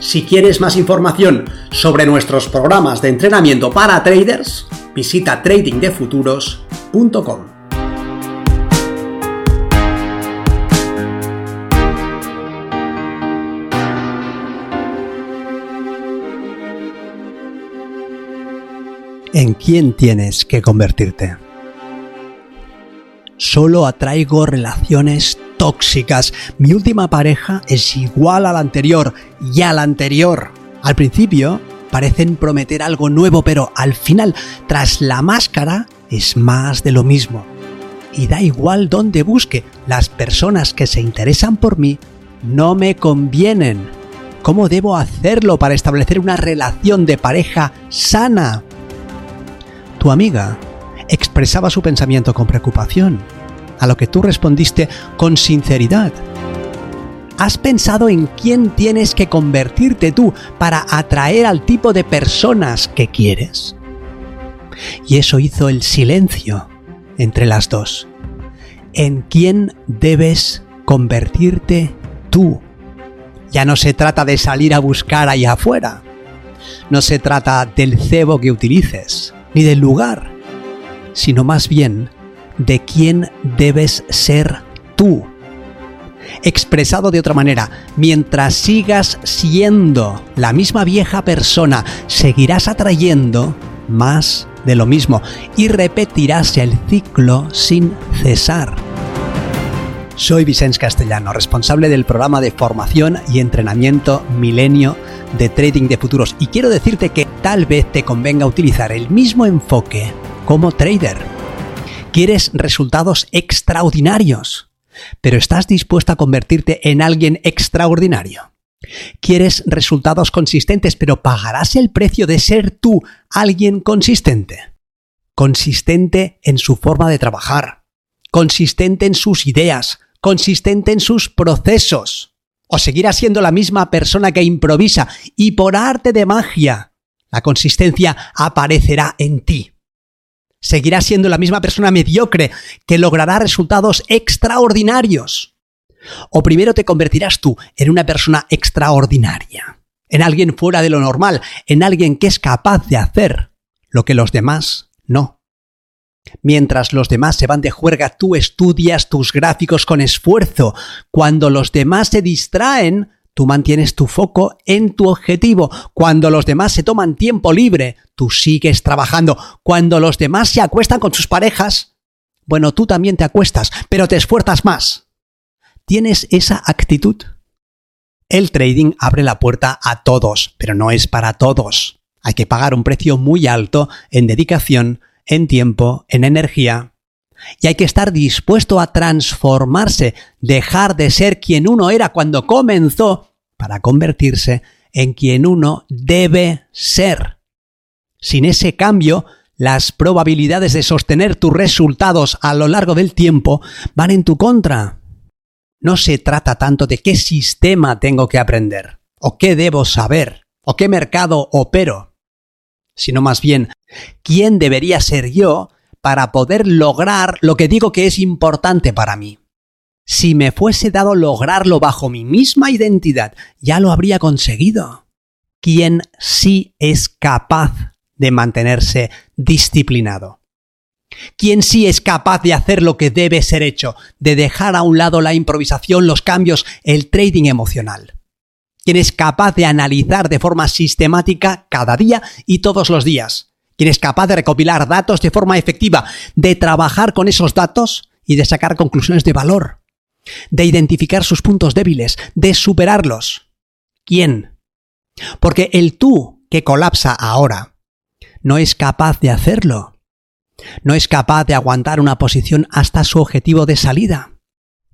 Si quieres más información sobre nuestros programas de entrenamiento para traders, visita tradingdefuturos.com. ¿En quién tienes que convertirte? Solo atraigo relaciones tóxicas. Mi última pareja es igual a la anterior y a la anterior. Al principio parecen prometer algo nuevo, pero al final, tras la máscara, es más de lo mismo. Y da igual dónde busque, las personas que se interesan por mí no me convienen. ¿Cómo debo hacerlo para establecer una relación de pareja sana? Tu amiga expresaba su pensamiento con preocupación a lo que tú respondiste con sinceridad. ¿Has pensado en quién tienes que convertirte tú para atraer al tipo de personas que quieres? Y eso hizo el silencio entre las dos. ¿En quién debes convertirte tú? Ya no se trata de salir a buscar ahí afuera. No se trata del cebo que utilices, ni del lugar, sino más bien de quién debes ser tú. Expresado de otra manera, mientras sigas siendo la misma vieja persona, seguirás atrayendo más de lo mismo y repetirás el ciclo sin cesar. Soy Vicente Castellano, responsable del programa de formación y entrenamiento Milenio de Trading de Futuros y quiero decirte que tal vez te convenga utilizar el mismo enfoque como trader Quieres resultados extraordinarios, pero ¿estás dispuesto a convertirte en alguien extraordinario? Quieres resultados consistentes, pero ¿pagarás el precio de ser tú alguien consistente? Consistente en su forma de trabajar, consistente en sus ideas, consistente en sus procesos. O seguirás siendo la misma persona que improvisa y por arte de magia, la consistencia aparecerá en ti seguirás siendo la misma persona mediocre que logrará resultados extraordinarios. O primero te convertirás tú en una persona extraordinaria, en alguien fuera de lo normal, en alguien que es capaz de hacer lo que los demás no. Mientras los demás se van de juerga, tú estudias tus gráficos con esfuerzo. Cuando los demás se distraen, Tú mantienes tu foco en tu objetivo. Cuando los demás se toman tiempo libre, tú sigues trabajando. Cuando los demás se acuestan con sus parejas, bueno, tú también te acuestas, pero te esfuerzas más. ¿Tienes esa actitud? El trading abre la puerta a todos, pero no es para todos. Hay que pagar un precio muy alto en dedicación, en tiempo, en energía. Y hay que estar dispuesto a transformarse, dejar de ser quien uno era cuando comenzó para convertirse en quien uno debe ser. Sin ese cambio, las probabilidades de sostener tus resultados a lo largo del tiempo van en tu contra. No se trata tanto de qué sistema tengo que aprender, o qué debo saber, o qué mercado opero, sino más bien quién debería ser yo para poder lograr lo que digo que es importante para mí. Si me fuese dado lograrlo bajo mi misma identidad, ya lo habría conseguido. ¿Quién sí es capaz de mantenerse disciplinado? ¿Quién sí es capaz de hacer lo que debe ser hecho, de dejar a un lado la improvisación, los cambios, el trading emocional? ¿Quién es capaz de analizar de forma sistemática cada día y todos los días? quien es capaz de recopilar datos de forma efectiva, de trabajar con esos datos y de sacar conclusiones de valor, de identificar sus puntos débiles, de superarlos. ¿Quién? Porque el tú que colapsa ahora no es capaz de hacerlo. No es capaz de aguantar una posición hasta su objetivo de salida.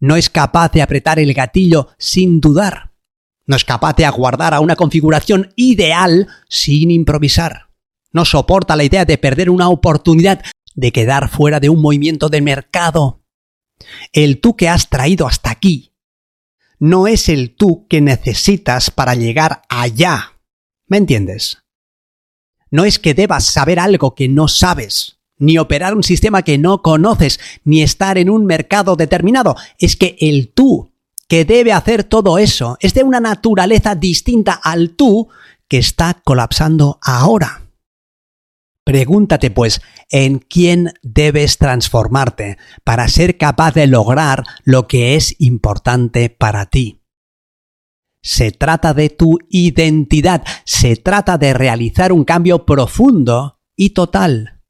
No es capaz de apretar el gatillo sin dudar. No es capaz de aguardar a una configuración ideal sin improvisar. No soporta la idea de perder una oportunidad, de quedar fuera de un movimiento de mercado. El tú que has traído hasta aquí no es el tú que necesitas para llegar allá. ¿Me entiendes? No es que debas saber algo que no sabes, ni operar un sistema que no conoces, ni estar en un mercado determinado. Es que el tú que debe hacer todo eso es de una naturaleza distinta al tú que está colapsando ahora. Pregúntate pues, ¿en quién debes transformarte para ser capaz de lograr lo que es importante para ti? Se trata de tu identidad, se trata de realizar un cambio profundo y total.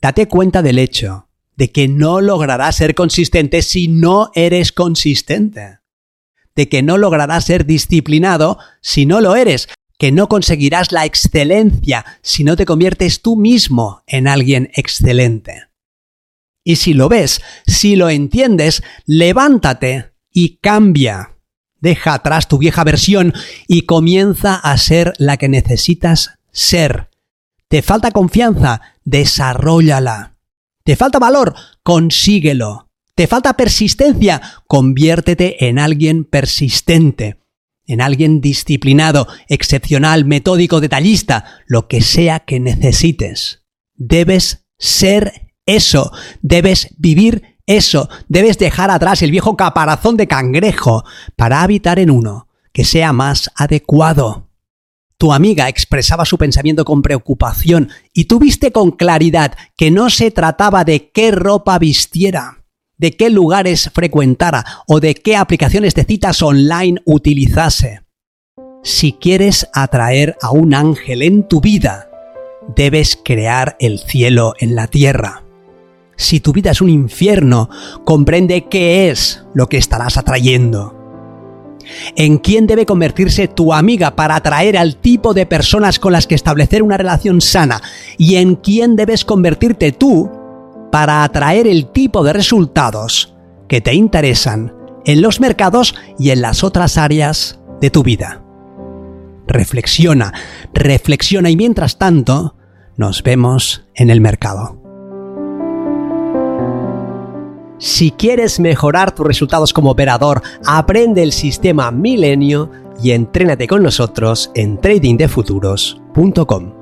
Date cuenta del hecho de que no lograrás ser consistente si no eres consistente, de que no lograrás ser disciplinado si no lo eres, que no conseguirás la excelencia si no te conviertes tú mismo en alguien excelente. Y si lo ves, si lo entiendes, levántate y cambia. Deja atrás tu vieja versión y comienza a ser la que necesitas ser. ¿Te falta confianza? Desarrollala. ¿Te falta valor? Consíguelo. ¿Te falta persistencia? Conviértete en alguien persistente, en alguien disciplinado, excepcional, metódico, detallista, lo que sea que necesites. Debes ser eso, debes vivir eso, debes dejar atrás el viejo caparazón de cangrejo para habitar en uno que sea más adecuado. Tu amiga expresaba su pensamiento con preocupación y tú viste con claridad que no se trataba de qué ropa vistiera, de qué lugares frecuentara o de qué aplicaciones de citas online utilizase. Si quieres atraer a un ángel en tu vida, debes crear el cielo en la tierra. Si tu vida es un infierno, comprende qué es lo que estarás atrayendo en quién debe convertirse tu amiga para atraer al tipo de personas con las que establecer una relación sana y en quién debes convertirte tú para atraer el tipo de resultados que te interesan en los mercados y en las otras áreas de tu vida. Reflexiona, reflexiona y mientras tanto nos vemos en el mercado. Si quieres mejorar tus resultados como operador, aprende el sistema Milenio y entrénate con nosotros en tradingdefuturos.com.